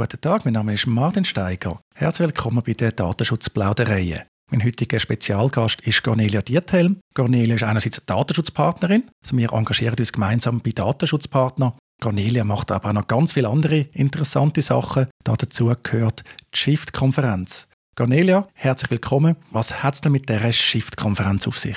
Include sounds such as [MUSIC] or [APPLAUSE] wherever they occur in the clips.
Guten Tag, mein Name ist Martin Steiger. Herzlich willkommen bei der Datenschutzplauderei. Mein heutiger Spezialgast ist Cornelia Diethelm. Cornelia ist einerseits Datenschutzpartnerin. Also wir engagieren uns gemeinsam bei Datenschutzpartnern. Cornelia macht aber auch noch ganz viele andere interessante Sachen. Dazu gehört die Shift-Konferenz. Cornelia, herzlich willkommen. Was hat es denn mit dieser Shift-Konferenz auf sich?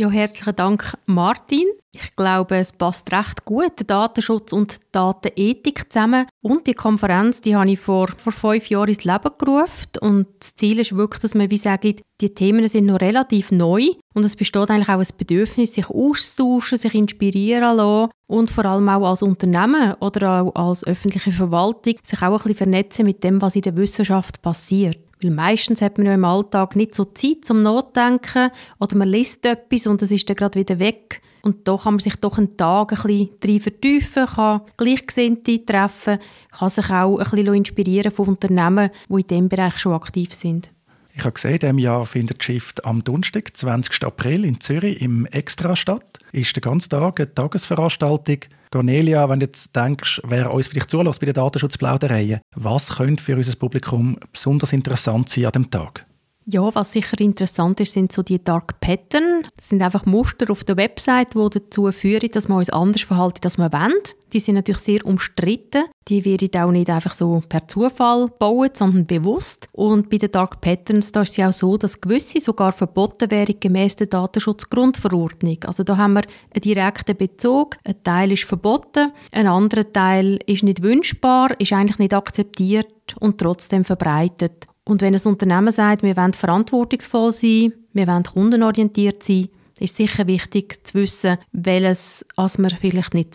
Ja, herzlichen Dank, Martin. Ich glaube, es passt recht gut, Datenschutz und Datenethik zusammen. Und die Konferenz, die habe ich vor, vor fünf Jahren ins Leben gerufen. Und das Ziel ist wirklich, dass man wie sagt, die Themen sind noch relativ neu. Und es besteht eigentlich auch ein Bedürfnis, sich auszutauschen, sich inspirieren lassen. Und vor allem auch als Unternehmen oder auch als öffentliche Verwaltung sich auch ein bisschen vernetzen mit dem, was in der Wissenschaft passiert. Weil meistens hat man ja im Alltag nicht so Zeit zum Nachdenken oder man liest etwas und es ist dann gerade wieder weg. Und da kann man sich doch einen Tag ein bisschen drin vertiefen, kann Gleichgesinnte treffen, kann sich auch ein bisschen inspirieren von Unternehmen, die in diesem Bereich schon aktiv sind. Ich habe gesehen, in diesem Jahr findet Shift am Donnerstag, 20. April in Zürich im Extra statt. Ist der ganze Tag eine Tagesveranstaltung. Cornelia, wenn du jetzt denkst, wer uns vielleicht zulässt bei den Datenschutzplaudereien, was könnte für unser Publikum besonders interessant sein an dem Tag? Ja, was sicher interessant ist, sind so die Dark Pattern. Das sind einfach Muster auf der Website, die dazu führen, dass man uns anders verhalten, als man wollen. Die sind natürlich sehr umstritten. Die werden auch nicht einfach so per Zufall bauen, sondern bewusst. Und bei den Dark Patterns da ist es ja auch so, dass gewisse sogar verboten wären gemäß der Datenschutzgrundverordnung. Also da haben wir einen direkten Bezug. Ein Teil ist verboten, ein anderer Teil ist nicht wünschbar, ist eigentlich nicht akzeptiert und trotzdem verbreitet. Und wenn ein Unternehmen sagt, wir wollen verantwortungsvoll sein, wir wollen kundenorientiert sein, ist sicher wichtig zu wissen, welches was man vielleicht nicht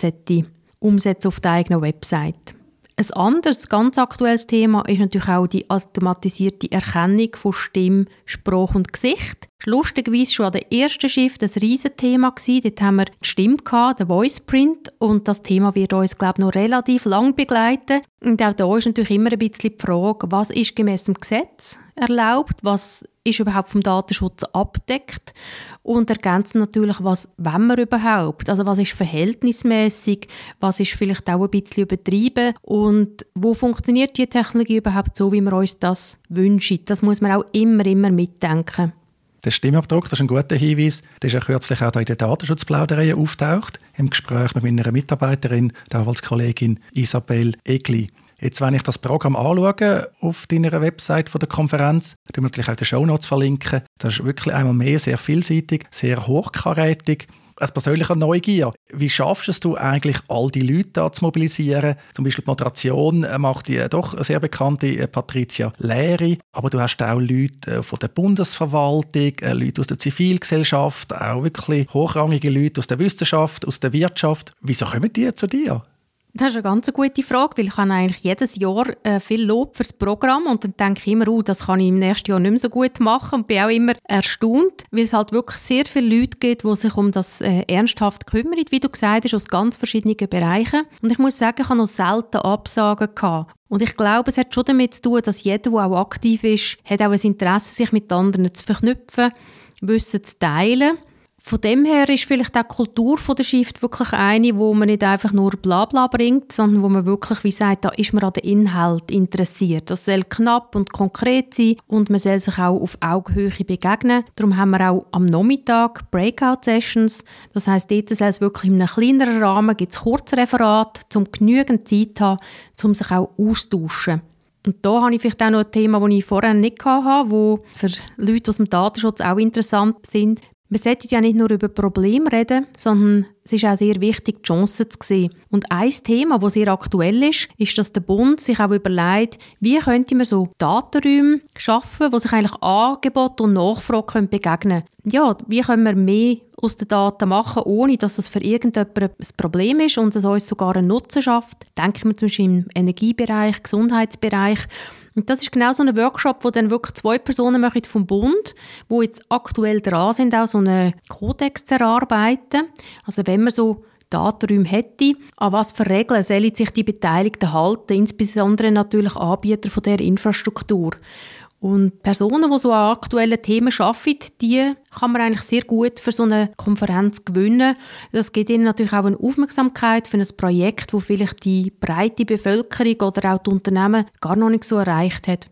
umsetzen auf der eigenen Website. Ein anderes, ganz aktuelles Thema ist natürlich auch die automatisierte Erkennung von Stimme, Sprache und Gesicht. Lustigerweise schon an der ersten Shift ein riesiges Thema gewesen. Dort haben wir die Stimme gehabt, den Voice Print. Und das Thema wird uns, glaube ich, noch relativ lang begleiten. Und auch da ist natürlich immer ein bisschen die Frage, was ist gemäß dem Gesetz erlaubt, was ist überhaupt vom Datenschutz abdeckt und ergänzen natürlich, was wollen wir überhaupt, also was ist verhältnismäßig, was ist vielleicht auch ein bisschen übertrieben und wo funktioniert die Technologie überhaupt so, wie wir uns das wünschen. Das muss man auch immer, immer mitdenken. Der Stimmabdruck, das ist ein guter Hinweis. Der ist ja kürzlich auch in der Datenschutzplauderei auftaucht, im Gespräch mit meiner Mitarbeiterin, der Kollegin Isabel Egli. Jetzt, wenn ich das Programm anschaue auf deiner Website von der Konferenz, wir natürlich auch die Shownotes verlinken, das ist wirklich einmal mehr sehr vielseitig, sehr hochkarätig. Als persönlicher Neugier, wie schaffst du es eigentlich, all die Leute da zu mobilisieren? Zum Beispiel die Moderation macht die doch sehr bekannte äh, Patricia Lehri, aber du hast auch Leute äh, von der Bundesverwaltung, äh, Leute aus der Zivilgesellschaft, auch wirklich hochrangige Leute aus der Wissenschaft, aus der Wirtschaft. Wieso kommen die zu dir? Das ist eine ganz gute Frage, weil ich habe eigentlich jedes Jahr äh, viel Lob fürs Programm und dann denke ich immer, oh, das kann ich im nächsten Jahr nicht mehr so gut machen und bin auch immer erstaunt, weil es halt wirklich sehr viele Leute gibt, die sich um das äh, ernsthaft kümmern, wie du gesagt hast, aus ganz verschiedenen Bereichen. Und ich muss sagen, ich habe noch selten Absagen gehabt. Und ich glaube, es hat schon damit zu tun, dass jeder, der auch aktiv ist, hat auch ein Interesse, sich mit anderen zu verknüpfen, Wissen zu teilen von dem her ist vielleicht auch die Kultur der Shift wirklich eine, wo man nicht einfach nur Blabla bringt, sondern wo man wirklich wie sagt, da ist man an den Inhalt interessiert. Das soll knapp und konkret sein und man soll sich auch auf Augenhöhe begegnen. Darum haben wir auch am Nachmittag Breakout-Sessions. Das heißt, dort soll es wirklich in einem kleineren Rahmen gibt es Kurzreferate, um genügend Zeit zu haben, um sich auch austauschen. Und da habe ich vielleicht auch noch ein Thema, das ich vorher nicht hatte, wo für Leute aus dem Datenschutz auch interessant sind. Wir sollten ja nicht nur über Probleme reden, sondern es ist auch sehr wichtig, die Chancen zu sehen. Und ein Thema, das sehr aktuell ist, ist, dass der Bund sich auch überlegt, wie könnte man so Datenräume schaffen, wo sich eigentlich Angebot und Nachfrage begegnen können. Ja, wie können wir mehr aus den Daten machen, ohne dass das für irgendjemanden ein Problem ist und es uns sogar einen Nutzen schafft. Denken wir zum Beispiel im Energiebereich, Gesundheitsbereich. Und das ist genau so ein Workshop, wo dann wirklich zwei Personen machen vom Bund, wo jetzt aktuell dran sind, auch so einen Kodex zu erarbeiten. Also wenn man so Datenräume hätte, an was für Regeln sollen sich die Beteiligten halten, insbesondere natürlich Anbieter von der Infrastruktur. Und Personen, die so an aktuellen Themen arbeiten, die kann man eigentlich sehr gut für so eine Konferenz gewinnen. Das gibt ihnen natürlich auch eine Aufmerksamkeit für ein Projekt, das vielleicht die breite Bevölkerung oder auch die Unternehmen gar noch nicht so erreicht hat.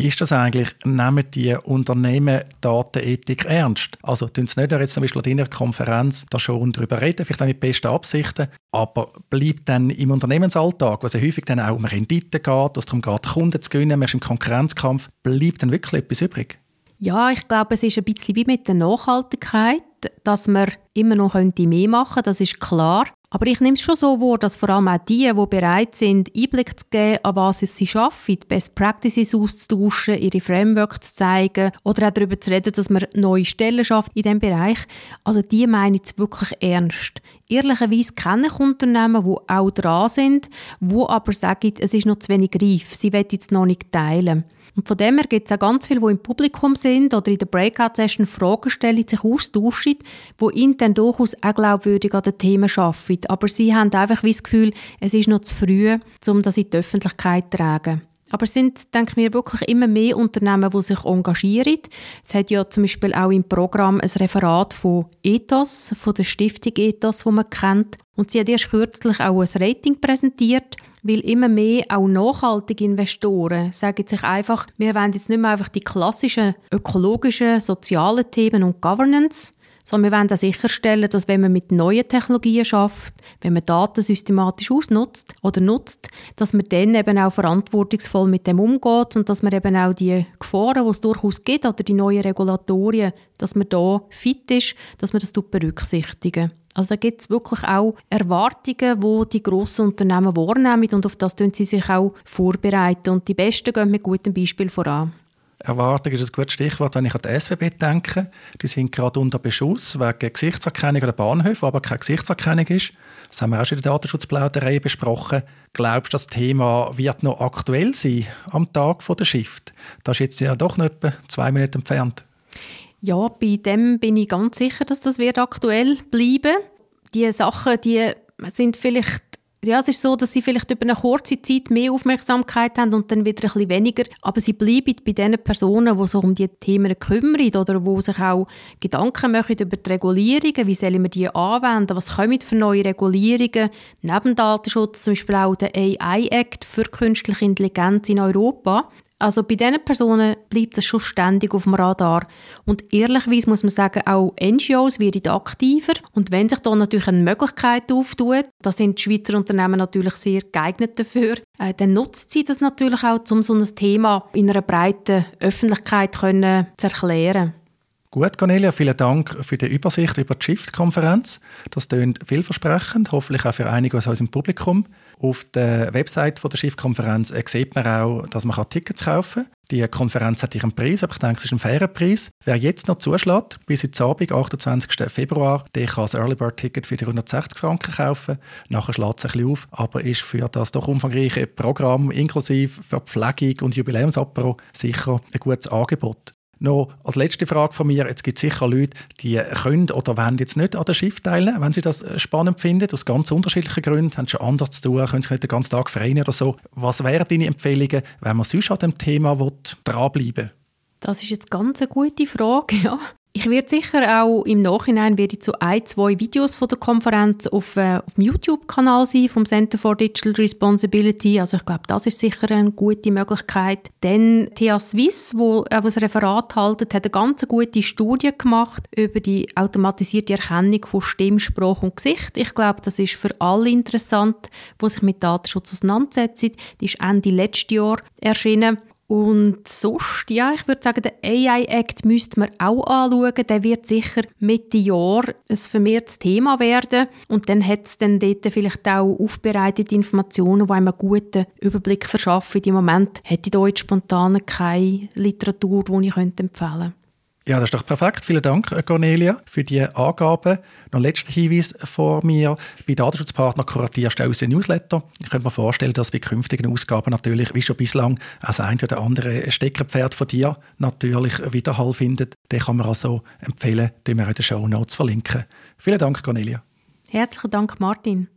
Ist das eigentlich? Nehmen die Unternehmen Datenethik ernst? Also tun sie nicht jetzt zum Beispiel in einer Konferenz da schon darüber reden, vielleicht auch mit besten Absichten, aber bleibt dann im Unternehmensalltag, was ja häufig dann auch um Rendite geht, dass darum geht, Kunden zu gewinnen, man ist im Konkurrenzkampf, bleibt dann wirklich etwas übrig? Ja, ich glaube, es ist ein bisschen wie mit der Nachhaltigkeit, dass man immer noch mehr machen könnte, das ist klar. Aber ich nehme es schon so wahr, dass vor allem auch die, die bereit sind, Einblick zu geben, an was sie arbeiten, Best Practices auszutauschen, ihre Framework zu zeigen oder auch darüber zu reden, dass man neue Stellen schafft in diesem Bereich. Also die meinen es wirklich ernst. Ehrlicherweise kenne ich Unternehmen, die auch dran sind, die aber sagen, es ist noch zu wenig reif, sie wollen es noch nicht teilen. Und von dem her gibt es auch ganz viele, die im Publikum sind oder in der Breakout-Session Fragen stellen, sich austauschen, die dann durchaus auch glaubwürdig an den Themen arbeiten. Aber sie haben einfach das Gefühl, es ist noch zu früh, um das in die Öffentlichkeit zu tragen. Aber es sind, denke ich mir, wirklich immer mehr Unternehmen, die sich engagieren. Es hat ja zum Beispiel auch im Programm ein Referat von Ethos, von der Stiftung Ethos, die man kennt. Und sie hat erst kürzlich auch ein Rating präsentiert, weil immer mehr auch nachhaltige Investoren sagen sich einfach, wir wollen jetzt nicht mehr einfach die klassischen ökologischen, sozialen Themen und Governance, sondern wir wollen auch sicherstellen, dass wenn man mit neuen Technologien schafft, wenn man Daten systematisch ausnutzt oder nutzt, dass man dann eben auch verantwortungsvoll mit dem umgeht und dass man eben auch die Gefahren, die es durchaus gibt, oder die neuen Regulatorien, dass man da fit ist, dass man das berücksichtigen. Also da gibt es wirklich auch Erwartungen, die die grossen Unternehmen wahrnehmen und auf das tun sie sich auch vorbereiten. Und die Besten gehen mit gutem Beispiel voran. Erwartung ist ein gutes Stichwort, wenn ich an die SWB denke. Die sind gerade unter Beschuss wegen Gesichtserkennung an den Bahnhöfen, aber keine Gesichtserkennung ist. Das haben wir auch schon in der Datenschutzplauderei besprochen. Glaubst du, das Thema wird noch aktuell sein am Tag der Shift? Das ist jetzt ja doch noch etwa zwei Minuten entfernt. Ja, bei dem bin ich ganz sicher, dass das wird aktuell bleiben. Die Sachen, die sind vielleicht ja, es ist so, dass sie vielleicht über eine kurze Zeit mehr Aufmerksamkeit haben und dann wieder ein bisschen weniger. Aber sie bleiben bei den Personen, die sich um diese Themen kümmern oder die sich auch Gedanken machen über die Regulierungen. Wie sollen wir die anwenden? Was kommen für neue Regulierungen? Neben Datenschutz zum Beispiel auch der AI-Act für künstliche Intelligenz in Europa. Also bei diesen Personen bleibt das schon ständig auf dem Radar. Und ehrlicherweise muss man sagen, auch NGOs werden aktiver. Und wenn sich da natürlich eine Möglichkeit auftut, da sind die Schweizer Unternehmen natürlich sehr geeignet dafür, äh, dann nutzt sie das natürlich auch, um so ein Thema in einer breiten Öffentlichkeit können zu erklären. Gut, Cornelia, vielen Dank für die Übersicht über die Shift-Konferenz. Das klingt vielversprechend, hoffentlich auch für einige aus unserem Publikum. Auf der Website der Shift-Konferenz sieht man auch, dass man Tickets kaufen kann. Die Konferenz hat ihren Preis, aber ich denke, es ist ein fairer Preis. Wer jetzt noch zuschlägt, bis heute Abend, 28. Februar, der kann das Early Bird Ticket für 360 Franken kaufen. Nachher schlägt es ein bisschen auf, aber ist für das doch umfangreiche Programm inklusive Verpflegung und Jubiläumsapero sicher ein gutes Angebot. Noch als letzte Frage von mir, jetzt gibt es sicher Leute, die können oder wollen jetzt nicht an der Schiff teilen, wenn sie das äh, spannend finden, aus ganz unterschiedlichen Gründen, haben schon anders zu tun, können sich nicht den ganzen Tag freien oder so. Was wären deine Empfehlungen, wenn man sonst an dem Thema dranbleiben will? Das ist jetzt ganz eine gute Frage, [LAUGHS] ja. Ich werde sicher auch im Nachhinein werde ich zu ein, zwei Videos von der Konferenz auf, äh, auf dem YouTube-Kanal sein vom Center for Digital Responsibility. Also ich glaube, das ist sicher eine gute Möglichkeit. Dann TH Swiss, wo äh, das Referat haltet, hat eine ganz gute Studie gemacht über die automatisierte Erkennung von Stimmspruch und Gesicht. Ich glaube, das ist für alle interessant, die sich mit Datenschutz auseinandersetzen. Die ist Ende letzten Jahr erschienen. Und sonst, ja, ich würde sagen, der AI-Act müsste man auch anschauen. Der wird sicher Mitte Jahr ein vermehrtes Thema werden. Und dann hat es dann dort vielleicht auch aufbereitete Informationen, die einem einen guten Überblick verschaffen. Im Moment hätte ich da jetzt spontan keine Literatur, die ich empfehlen könnte. Ja, das ist doch perfekt. Vielen Dank, Cornelia, für die Angaben. Noch ein letzter Hinweis vor mir. Bei Datenschutzpartner kuratierst du unser Newsletter. Ich könnte mir vorstellen, dass bei künftigen Ausgaben natürlich, wie schon bislang, als ein oder andere Steckerpferd von dir natürlich Widerhall findet. Den kann man also empfehlen, den wir in den Show Notes verlinken. Vielen Dank, Cornelia. Herzlichen Dank, Martin.